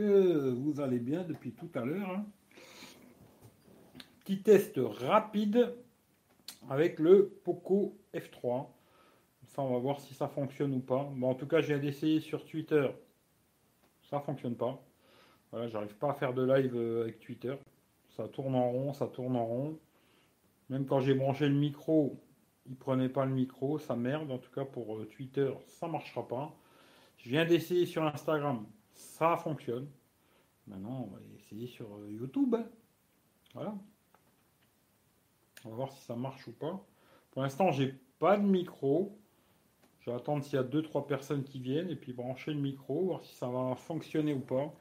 que vous allez bien depuis tout à l'heure. Hein. Petit test rapide avec le Poco F3. Ça, on va voir si ça fonctionne ou pas. Bon, en tout cas, viens d'essayer sur Twitter. Ça fonctionne pas. Voilà, j'arrive pas à faire de live euh, avec Twitter. Ça tourne en rond, ça tourne en rond. Même quand j'ai branché le micro, il prenait pas le micro, ça merde. En tout cas, pour euh, Twitter, ça marchera pas. Je viens d'essayer sur Instagram, ça fonctionne. Maintenant, on va essayer sur euh, YouTube. Voilà. On va voir si ça marche ou pas. Pour l'instant, j'ai pas de micro. Je vais attendre s'il y a 2-3 personnes qui viennent et puis brancher le micro, voir si ça va fonctionner ou pas.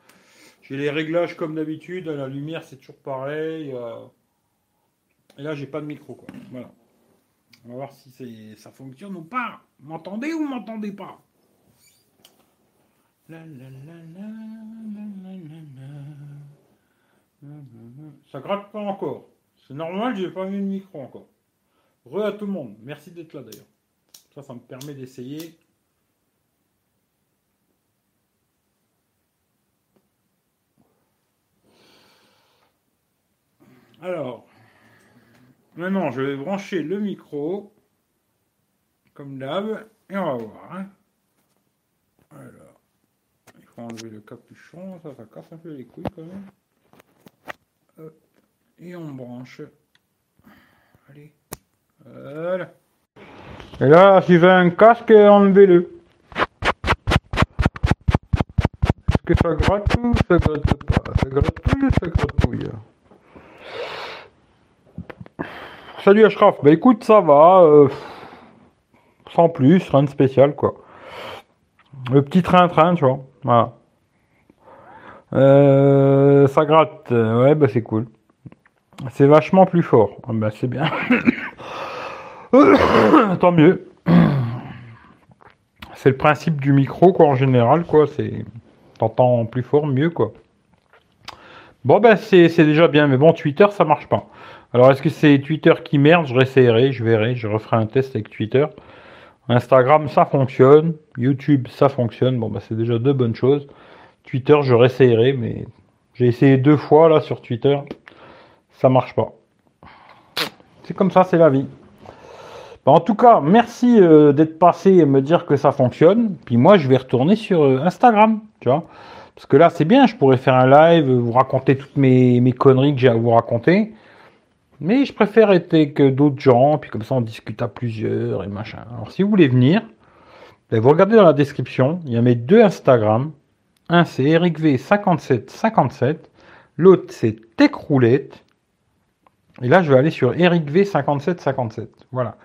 J'ai les réglages comme d'habitude. La lumière, c'est toujours pareil. Euh. Et là, j'ai pas de micro. Quoi. Voilà. On va voir si ça fonctionne ou pas. M'entendez ou m'entendez pas? Ça gratte pas encore. C'est normal, j'ai pas mis le micro encore. Re à tout le monde. Merci d'être là d'ailleurs. Ça, ça me permet d'essayer. Alors, maintenant, je vais brancher le micro, comme d'hab, et on va voir. Hein. Enlever le capuchon, ça, ça casse un peu les couilles quand même. Et on branche. Allez. Voilà. Et là, si j'ai un casque, enlevez-le. Est-ce que ça gratte ou ça gratte pas? Ça gratouille ou ça gratouille? Salut Ashraf, bah écoute, ça va. Euh, sans plus, rien de spécial quoi. Le petit train-train, tu vois. Voilà. Euh, ça gratte. Ouais, bah c'est cool. C'est vachement plus fort. Ah, bah c'est bien. Tant mieux. C'est le principe du micro, quoi, en général, quoi. C'est. T'entends plus fort, mieux, quoi. Bon, ben, c'est déjà bien, mais bon, Twitter, ça marche pas. Alors, est-ce que c'est Twitter qui merde? Je réessayerai, je verrai, je referai un test avec Twitter. Instagram, ça fonctionne. YouTube, ça fonctionne. Bon, bah, c'est déjà deux bonnes choses. Twitter, je réessayerai, mais j'ai essayé deux fois là sur Twitter. Ça marche pas. C'est comme ça, c'est la vie. Bah, en tout cas, merci euh, d'être passé et me dire que ça fonctionne. Puis moi, je vais retourner sur euh, Instagram, tu vois. Parce que là, c'est bien, je pourrais faire un live, vous raconter toutes mes, mes conneries que j'ai à vous raconter. Mais je préfère être avec d'autres gens, puis comme ça on discute à plusieurs et machin. Alors si vous voulez venir, ben, vous regardez dans la description, il y a mes deux Instagram. Un c'est EricV5757, l'autre c'est TechRoulette. Et là je vais aller sur EricV5757. Voilà.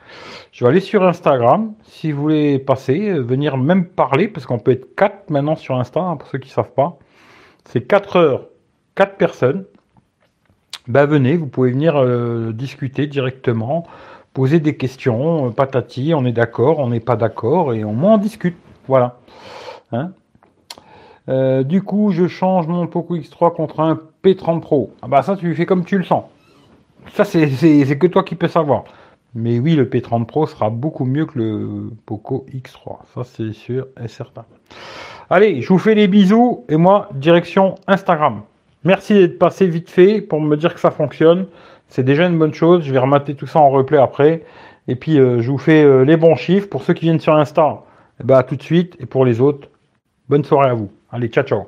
Je vais aller sur Instagram. Si vous voulez passer, euh, venir même parler, parce qu'on peut être 4 maintenant sur Insta, hein, pour ceux qui ne savent pas. C'est 4 heures, 4 personnes bah venez, vous pouvez venir euh, discuter directement, poser des questions, euh, patati, on est d'accord, on n'est pas d'accord, et au moins on discute. Voilà. Hein euh, du coup, je change mon Poco X3 contre un P30 Pro. Ah bah ça, tu fais comme tu le sens. Ça, c'est que toi qui peux savoir. Mais oui, le P30 Pro sera beaucoup mieux que le Poco X3. Ça, c'est sûr et certain. Allez, je vous fais les bisous et moi, direction Instagram. Merci d'être passé vite fait pour me dire que ça fonctionne. C'est déjà une bonne chose. Je vais remater tout ça en replay après. Et puis, euh, je vous fais euh, les bons chiffres. Pour ceux qui viennent sur Insta, eh ben, tout de suite. Et pour les autres, bonne soirée à vous. Allez, ciao, ciao.